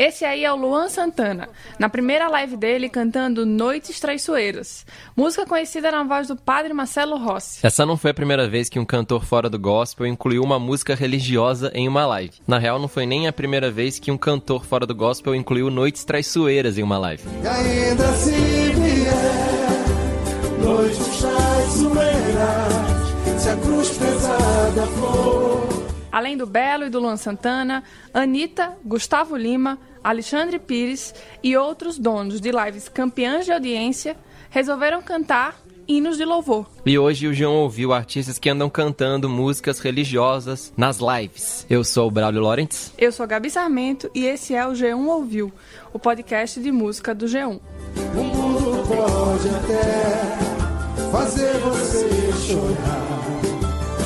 Esse aí é o Luan Santana, na primeira live dele cantando Noites Traiçoeiras, música conhecida na voz do padre Marcelo Rossi. Essa não foi a primeira vez que um cantor fora do gospel incluiu uma música religiosa em uma live. Na real, não foi nem a primeira vez que um cantor fora do gospel incluiu Noites Traiçoeiras em uma live. E ainda se vier noites traiçoeiras, se a cruz pesada for. Além do Belo e do Luan Santana, Anitta, Gustavo Lima, Alexandre Pires e outros donos de lives campeãs de audiência resolveram cantar hinos de louvor. E hoje o João ouviu artistas que andam cantando músicas religiosas nas lives. Eu sou o Braulio Lawrence. Eu sou a Gabi Sarmento e esse é o G1 Ouviu, o podcast de música do G1. O mundo pode até fazer você chorar,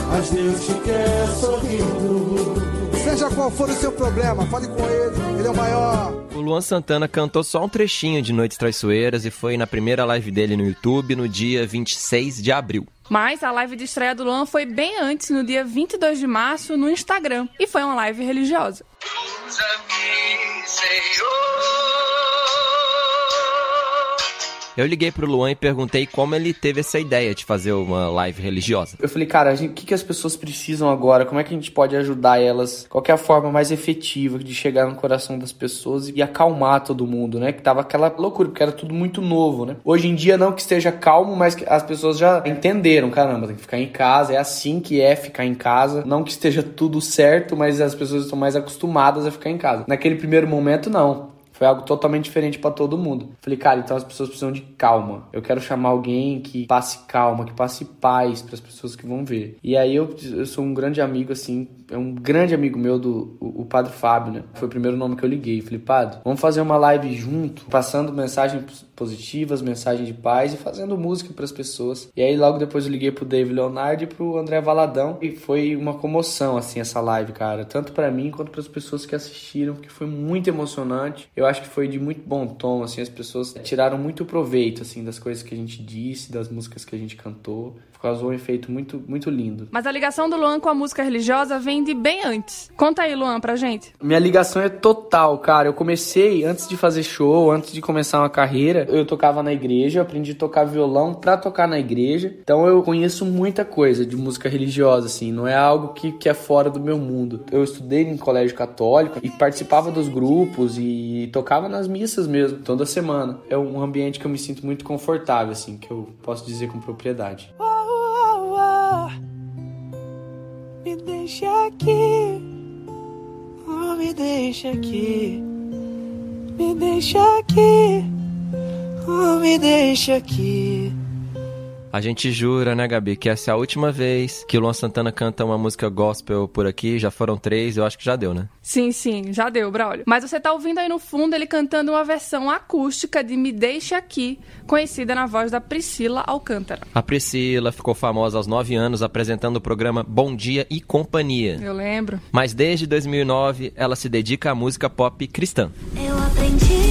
mas Deus te quer sorrindo. Seja qual for o seu problema, fale com ele, ele é o maior. O Luan Santana cantou só um trechinho de Noites Traiçoeiras e foi na primeira live dele no YouTube no dia 26 de abril. Mas a live de estreia do Luan foi bem antes, no dia 22 de março, no Instagram, e foi uma live religiosa. Usa-me, Senhor. Eu liguei pro Luan e perguntei como ele teve essa ideia de fazer uma live religiosa. Eu falei, cara, o que, que as pessoas precisam agora? Como é que a gente pode ajudar elas? Qual é a forma mais efetiva de chegar no coração das pessoas e acalmar todo mundo, né? Que tava aquela loucura, porque era tudo muito novo, né? Hoje em dia, não que esteja calmo, mas as pessoas já entenderam, caramba, tem que ficar em casa, é assim que é ficar em casa. Não que esteja tudo certo, mas as pessoas estão mais acostumadas a ficar em casa. Naquele primeiro momento, não. Foi algo totalmente diferente pra todo mundo. Falei, cara, então as pessoas precisam de calma. Eu quero chamar alguém que passe calma, que passe paz pras pessoas que vão ver. E aí eu, eu sou um grande amigo, assim, é um grande amigo meu do o, o Padre Fábio, né? Foi o primeiro nome que eu liguei. Falei, Padre, vamos fazer uma live junto, passando mensagens positivas, mensagem de paz e fazendo música pras pessoas. E aí logo depois eu liguei pro Dave Leonardo e pro André Valadão e foi uma comoção assim essa live, cara, tanto pra mim quanto pras pessoas que assistiram, porque foi muito emocionante. Eu acho que foi de muito bom tom, assim, as pessoas tiraram muito proveito assim das coisas que a gente disse, das músicas que a gente cantou. Causou um efeito muito muito lindo. Mas a ligação do Luan com a música religiosa vem de bem antes. Conta aí, Luan, pra gente. Minha ligação é total, cara. Eu comecei antes de fazer show, antes de começar uma carreira, eu tocava na igreja, eu aprendi a tocar violão pra tocar na igreja. Então eu conheço muita coisa de música religiosa, assim, não é algo que, que é fora do meu mundo. Eu estudei em colégio católico e participava dos grupos e tocava nas missas mesmo, toda semana. É um ambiente que eu me sinto muito confortável, assim, que eu posso dizer com propriedade. Oh, oh. Me deixa aqui, oh, me deixa aqui, me deixa aqui, oh, me deixa aqui. A gente jura, né, Gabi, que essa é a última vez que o Luan Santana canta uma música gospel por aqui. Já foram três, eu acho que já deu, né? Sim, sim, já deu, Braulio. Mas você tá ouvindo aí no fundo ele cantando uma versão acústica de Me Deixa Aqui, conhecida na voz da Priscila Alcântara. A Priscila ficou famosa aos 9 anos apresentando o programa Bom Dia e Companhia. Eu lembro. Mas desde 2009 ela se dedica à música pop cristã. Eu aprendi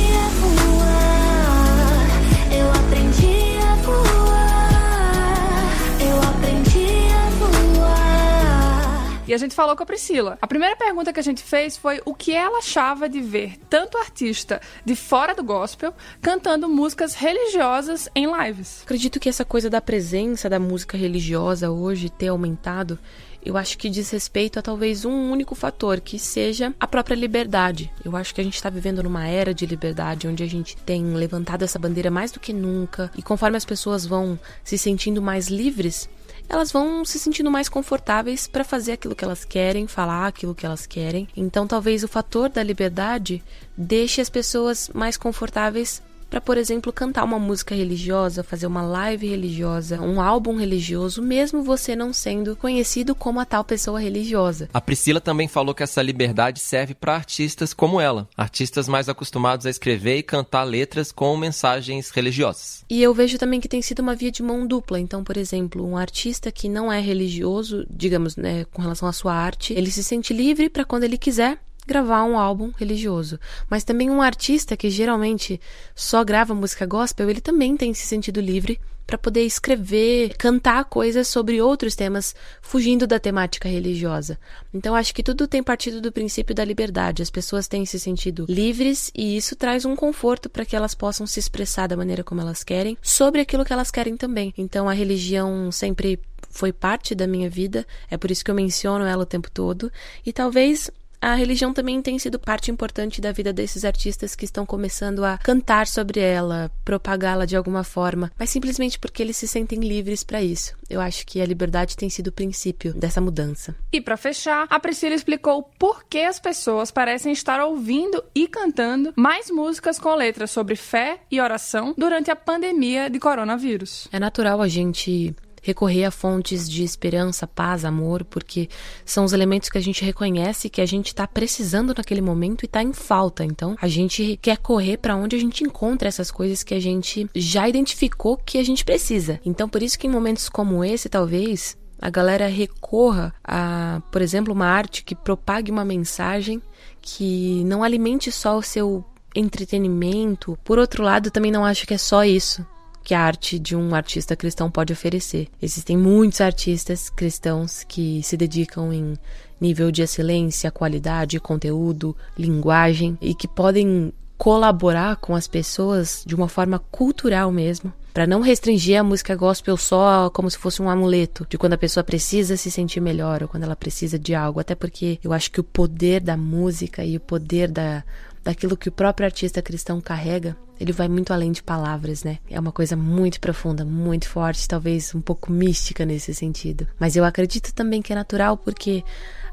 E a gente falou com a Priscila. A primeira pergunta que a gente fez foi o que ela achava de ver tanto artista de fora do gospel cantando músicas religiosas em lives. Acredito que essa coisa da presença da música religiosa hoje ter aumentado, eu acho que diz respeito a talvez um único fator, que seja a própria liberdade. Eu acho que a gente está vivendo numa era de liberdade, onde a gente tem levantado essa bandeira mais do que nunca, e conforme as pessoas vão se sentindo mais livres, elas vão se sentindo mais confortáveis para fazer aquilo que elas querem, falar aquilo que elas querem. Então, talvez o fator da liberdade deixe as pessoas mais confortáveis para, por exemplo, cantar uma música religiosa, fazer uma live religiosa, um álbum religioso, mesmo você não sendo conhecido como a tal pessoa religiosa. A Priscila também falou que essa liberdade serve para artistas como ela, artistas mais acostumados a escrever e cantar letras com mensagens religiosas. E eu vejo também que tem sido uma via de mão dupla. Então, por exemplo, um artista que não é religioso, digamos, né, com relação à sua arte, ele se sente livre para quando ele quiser gravar um álbum religioso. Mas também um artista que geralmente só grava música gospel, ele também tem se sentido livre para poder escrever, cantar coisas sobre outros temas, fugindo da temática religiosa. Então acho que tudo tem partido do princípio da liberdade. As pessoas têm se sentido livres e isso traz um conforto para que elas possam se expressar da maneira como elas querem, sobre aquilo que elas querem também. Então a religião sempre foi parte da minha vida, é por isso que eu menciono ela o tempo todo, e talvez a religião também tem sido parte importante da vida desses artistas que estão começando a cantar sobre ela, propagá-la de alguma forma, mas simplesmente porque eles se sentem livres para isso. Eu acho que a liberdade tem sido o princípio dessa mudança. E para fechar, a Priscila explicou por que as pessoas parecem estar ouvindo e cantando mais músicas com letras sobre fé e oração durante a pandemia de coronavírus. É natural a gente recorrer a fontes de esperança, paz, amor, porque são os elementos que a gente reconhece que a gente está precisando naquele momento e está em falta. Então, a gente quer correr para onde a gente encontra essas coisas que a gente já identificou que a gente precisa. Então, por isso que em momentos como esse, talvez a galera recorra a, por exemplo, uma arte que propague uma mensagem que não alimente só o seu entretenimento. Por outro lado, também não acho que é só isso que a arte de um artista cristão pode oferecer. Existem muitos artistas cristãos que se dedicam em nível de excelência, qualidade, conteúdo, linguagem e que podem colaborar com as pessoas de uma forma cultural mesmo, para não restringir a música gospel só como se fosse um amuleto de quando a pessoa precisa se sentir melhor ou quando ela precisa de algo, até porque eu acho que o poder da música e o poder da daquilo que o próprio artista cristão carrega, ele vai muito além de palavras, né? É uma coisa muito profunda, muito forte, talvez um pouco mística nesse sentido. Mas eu acredito também que é natural porque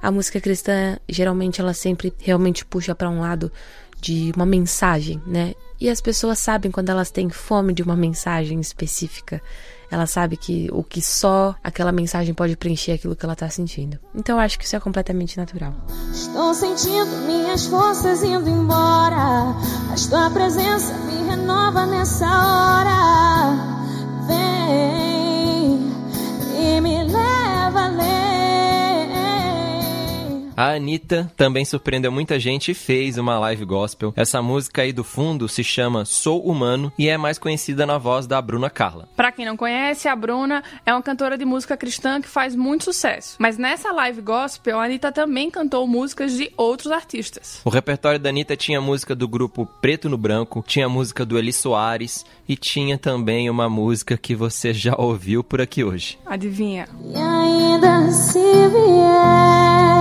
a música cristã geralmente ela sempre realmente puxa para um lado de uma mensagem, né? E as pessoas sabem quando elas têm fome de uma mensagem específica. Ela sabe que o que só aquela mensagem pode preencher aquilo que ela está sentindo. Então eu acho que isso é completamente natural. Estou sentindo minhas forças indo embora, mas tua presença me renova nessa hora. A Anitta também surpreendeu muita gente e fez uma live gospel. Essa música aí do fundo se chama Sou Humano e é mais conhecida na voz da Bruna Carla. Pra quem não conhece, a Bruna é uma cantora de música cristã que faz muito sucesso. Mas nessa live gospel, a Anitta também cantou músicas de outros artistas. O repertório da Anitta tinha música do grupo Preto no Branco, tinha música do Eli Soares e tinha também uma música que você já ouviu por aqui hoje. Adivinha? E ainda se vier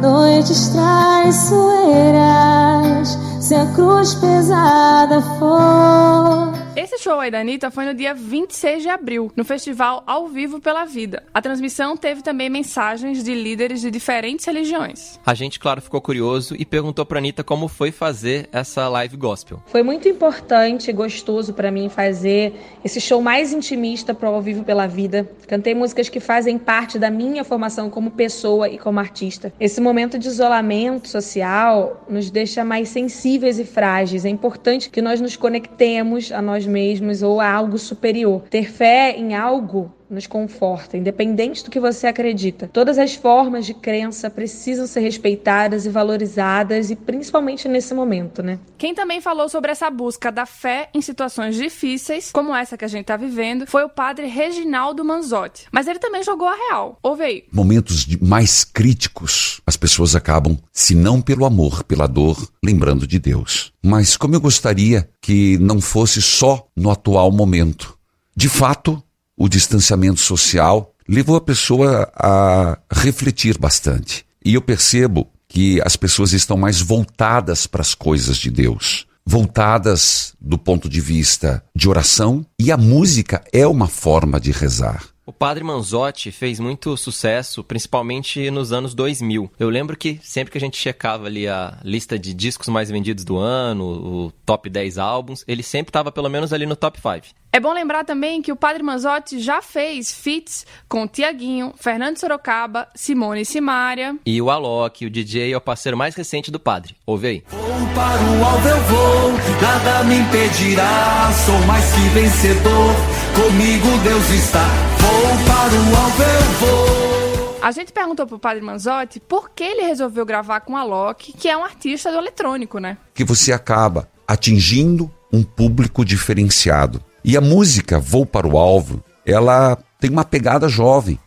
noites traiçoeiras, se a cruz pesada for. Esse show aí da Anitta foi no dia 26 de abril, no festival Ao Vivo pela Vida. A transmissão teve também mensagens de líderes de diferentes religiões. A gente, claro, ficou curioso e perguntou pra Anitta como foi fazer essa live gospel. Foi muito importante e gostoso para mim fazer esse show mais intimista pro Ao Vivo pela Vida. Cantei músicas que fazem parte da minha formação como pessoa e como artista. Esse momento de isolamento social nos deixa mais sensíveis e frágeis. É importante que nós nos conectemos a nós mesmos ou a algo superior. Ter fé em algo nos conforta, independente do que você acredita. Todas as formas de crença precisam ser respeitadas e valorizadas, e principalmente nesse momento, né? Quem também falou sobre essa busca da fé em situações difíceis, como essa que a gente tá vivendo, foi o padre Reginaldo Manzotti. Mas ele também jogou a real. Ouve aí. momentos de- mais críticos, as pessoas acabam, se não pelo amor, pela dor, lembrando de Deus. Mas como eu gostaria que não fosse só no atual momento. De fato, o distanciamento social levou a pessoa a refletir bastante. E eu percebo que as pessoas estão mais voltadas para as coisas de Deus, voltadas do ponto de vista de oração, e a música é uma forma de rezar. O Padre Manzotti fez muito sucesso, principalmente nos anos 2000. Eu lembro que sempre que a gente checava ali a lista de discos mais vendidos do ano, o top 10 álbuns, ele sempre estava pelo menos ali no top 5. É bom lembrar também que o Padre Manzotti já fez feats com Tiaguinho, Fernando Sorocaba, Simone e Simária. E o Alok, o DJ, é o parceiro mais recente do Padre. Ouve aí. Vou para o alvo eu vou, nada me impedirá, sou mais que vencedor, comigo Deus está. Vou para o alvo eu vou. A gente perguntou pro Padre Manzotti por que ele resolveu gravar com a Alok, que é um artista do eletrônico, né? Que você acaba atingindo um público diferenciado. E a música Vou para o Alvo, ela tem uma pegada jovem.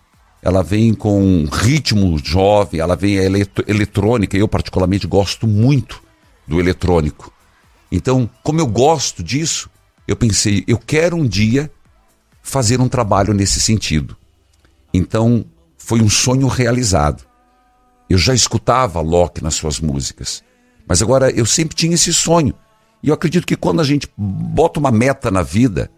Ela vem com um ritmo jovem, ela vem elet eletrônica. Eu, particularmente, gosto muito do eletrônico. Então, como eu gosto disso, eu pensei, eu quero um dia fazer um trabalho nesse sentido. Então, foi um sonho realizado. Eu já escutava Locke nas suas músicas, mas agora eu sempre tinha esse sonho e eu acredito que quando a gente bota uma meta na vida,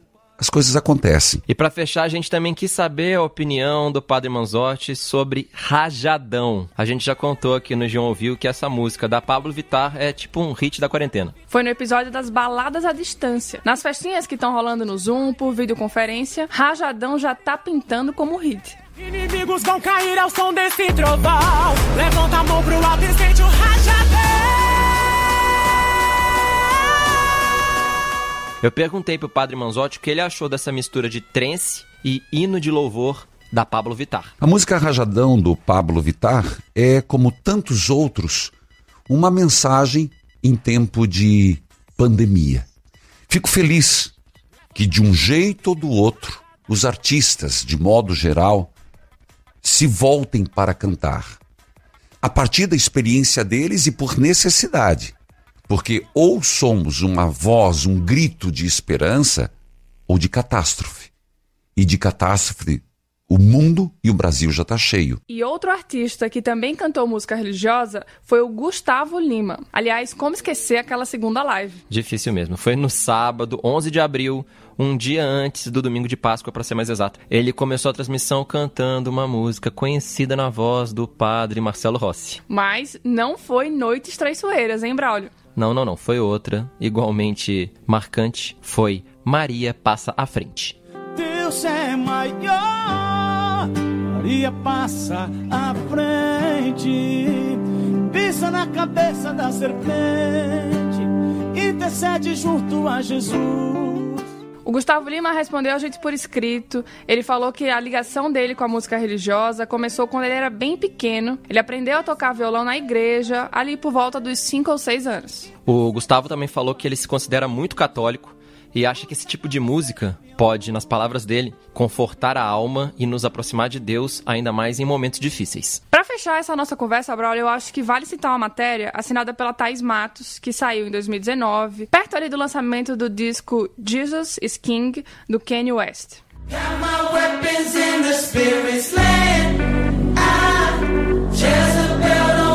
as coisas acontecem. E para fechar, a gente também quis saber a opinião do Padre Manzotti sobre Rajadão. A gente já contou aqui no João Ouviu que essa música da Pablo Vittar é tipo um hit da quarentena. Foi no episódio das baladas à distância. Nas festinhas que estão rolando no Zoom, por videoconferência, Rajadão já tá pintando como hit. Inimigos vão cair ao som desse trovão. Levanta a mão pro alto e sente o Eu perguntei pro Padre Manzotti o que ele achou dessa mistura de trance e hino de louvor da Pablo Vittar. A música Rajadão do Pablo Vittar é, como tantos outros, uma mensagem em tempo de pandemia. Fico feliz que, de um jeito ou do outro, os artistas, de modo geral, se voltem para cantar. A partir da experiência deles e por necessidade. Porque ou somos uma voz, um grito de esperança, ou de catástrofe. E de catástrofe, o mundo e o Brasil já está cheio. E outro artista que também cantou música religiosa foi o Gustavo Lima. Aliás, como esquecer aquela segunda live? Difícil mesmo. Foi no sábado, 11 de abril, um dia antes do domingo de Páscoa, para ser mais exato. Ele começou a transmissão cantando uma música conhecida na voz do padre Marcelo Rossi. Mas não foi Noites Traiçoeiras, hein, Braulio? Não, não, não. Foi outra, igualmente marcante. Foi Maria Passa à Frente. Deus é maior, Maria passa à frente, pisa na cabeça da serpente, intercede junto a Jesus. O Gustavo Lima respondeu a gente por escrito. Ele falou que a ligação dele com a música religiosa começou quando ele era bem pequeno. Ele aprendeu a tocar violão na igreja, ali por volta dos 5 ou 6 anos. O Gustavo também falou que ele se considera muito católico e acha que esse tipo de música pode, nas palavras dele, confortar a alma e nos aproximar de Deus ainda mais em momentos difíceis. Para fechar essa nossa conversa, Braulio, eu acho que vale citar uma matéria assinada pela Thais Matos, que saiu em 2019, perto ali do lançamento do disco Jesus is King, do Kanye West. Jezebel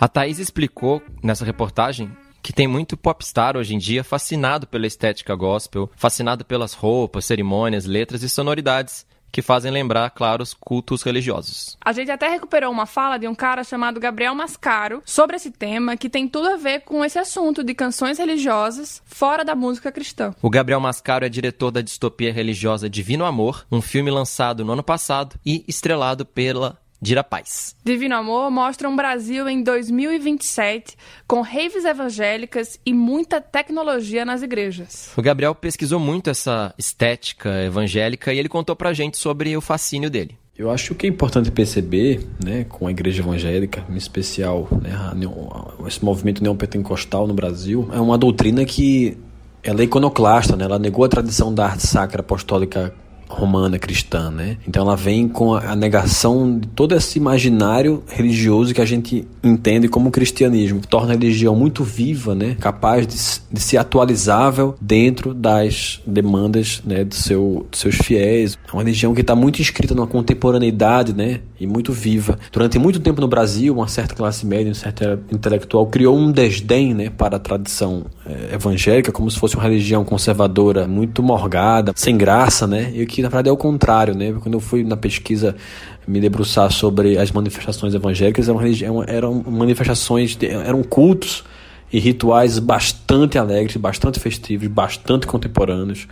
A Thaís explicou nessa reportagem que tem muito popstar hoje em dia fascinado pela estética gospel, fascinado pelas roupas, cerimônias, letras e sonoridades que fazem lembrar, claro, os cultos religiosos. A gente até recuperou uma fala de um cara chamado Gabriel Mascaro sobre esse tema, que tem tudo a ver com esse assunto de canções religiosas fora da música cristã. O Gabriel Mascaro é diretor da distopia religiosa Divino Amor, um filme lançado no ano passado e estrelado pela Dira Paz. Divino Amor mostra um Brasil em 2027 com raves evangélicas e muita tecnologia nas igrejas. O Gabriel pesquisou muito essa estética evangélica e ele contou pra gente sobre o fascínio dele. Eu acho que é importante perceber, né, com a igreja evangélica, em especial né, esse movimento neopentecostal no Brasil, é uma doutrina que ela é iconoclasta, né, ela negou a tradição da arte sacra apostólica romana cristã, né? Então ela vem com a negação de todo esse imaginário religioso que a gente entende como cristianismo, que torna a religião muito viva, né? Capaz de, de ser atualizável dentro das demandas, né, do seu, dos seus fiéis. É uma religião que está muito inscrita numa contemporaneidade, né? E muito viva. Durante muito tempo no Brasil, uma certa classe média, um certo intelectual criou um desdém, né, para a tradição evangélica, como se fosse uma religião conservadora, muito morgada, sem graça, né? E que na verdade é o contrário, né? Quando eu fui na pesquisa me debruçar sobre as manifestações evangélicas, eram, religião, eram manifestações, eram cultos e rituais bastante alegres, bastante festivos, bastante contemporâneos,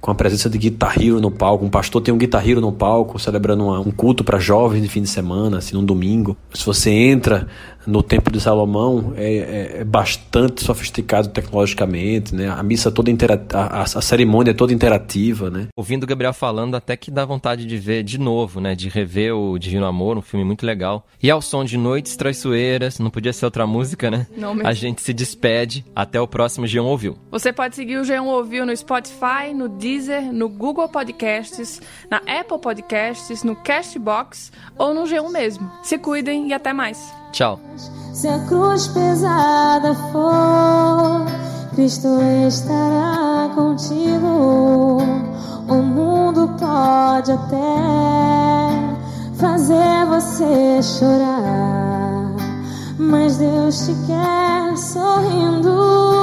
com a presença de guitarrero no palco. Um pastor tem um guitarrero no palco celebrando uma, um culto para jovens de fim de semana, assim, num domingo. Se você entra no Templo de Salomão é, é, é, bastante sofisticado tecnologicamente, né? A missa toda a, a, cerimônia é toda interativa, né? Ouvindo o Gabriel falando, até que dá vontade de ver de novo, né? De rever o Divino Amor, um filme muito legal. E ao som de Noites Traiçoeiras, não podia ser outra música, né? Não mesmo. A gente se despede. Até o próximo G1 Ouviu. Você pode seguir o G1 Ouviu no Spotify, no Deezer, no Google Podcasts, na Apple Podcasts, no Castbox ou no G1 mesmo. Se cuidem e até mais. Tchau. Se a cruz pesada for, Cristo estará contigo. O mundo pode até fazer você chorar, mas Deus te quer sorrindo.